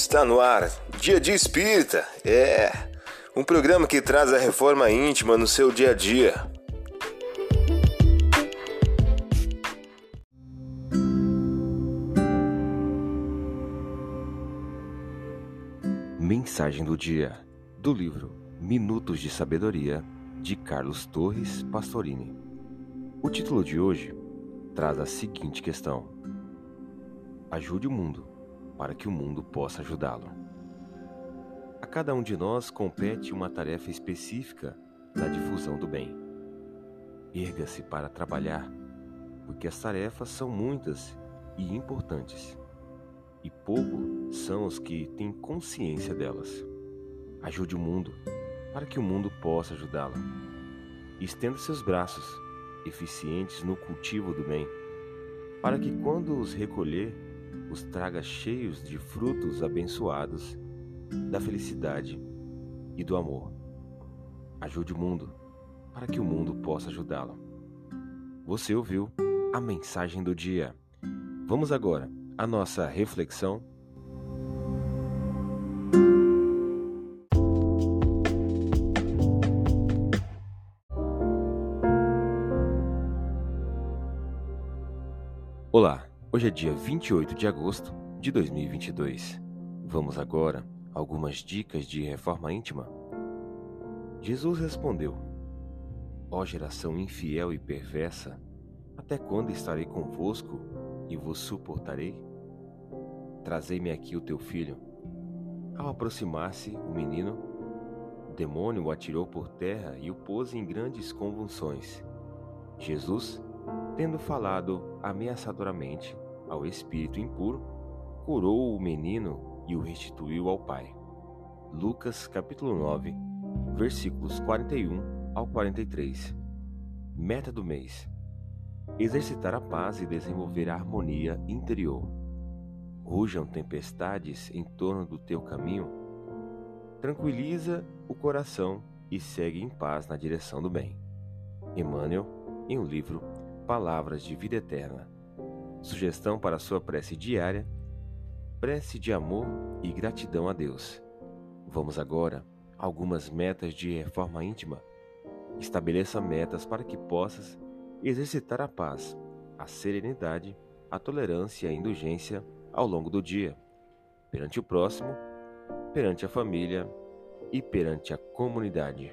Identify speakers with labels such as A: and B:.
A: Está no ar, Dia de Espírita. É um programa que traz a reforma íntima no seu dia a dia.
B: Mensagem do dia do livro Minutos de Sabedoria de Carlos Torres Pastorini. O título de hoje traz a seguinte questão: Ajude o mundo para que o mundo possa ajudá-lo. A cada um de nós compete uma tarefa específica na difusão do bem. Erga-se para trabalhar, porque as tarefas são muitas e importantes, e pouco são os que têm consciência delas. Ajude o mundo para que o mundo possa ajudá-lo. Estenda seus braços, eficientes no cultivo do bem, para que quando os recolher, os traga cheios de frutos abençoados da felicidade e do amor. Ajude o mundo para que o mundo possa ajudá-lo. Você ouviu a mensagem do dia. Vamos agora à nossa reflexão. Olá, hoje é dia 28 de agosto de 2022. Vamos agora a algumas dicas de reforma íntima. Jesus respondeu: Ó geração infiel e perversa, até quando estarei convosco e vos suportarei? Trazei-me aqui o teu filho. Ao aproximar-se o menino, o demônio o atirou por terra e o pôs em grandes convulsões. Jesus tendo falado ameaçadoramente ao espírito impuro, curou o menino e o restituiu ao pai. Lucas capítulo 9, versículos 41 ao 43. Meta do mês: exercitar a paz e desenvolver a harmonia interior. Rujam tempestades em torno do teu caminho. Tranquiliza o coração e segue em paz na direção do bem. Emmanuel, em um livro palavras de vida eterna. Sugestão para sua prece diária: prece de amor e gratidão a Deus. Vamos agora a algumas metas de reforma íntima. Estabeleça metas para que possas exercitar a paz, a serenidade, a tolerância e a indulgência ao longo do dia, perante o próximo, perante a família e perante a comunidade.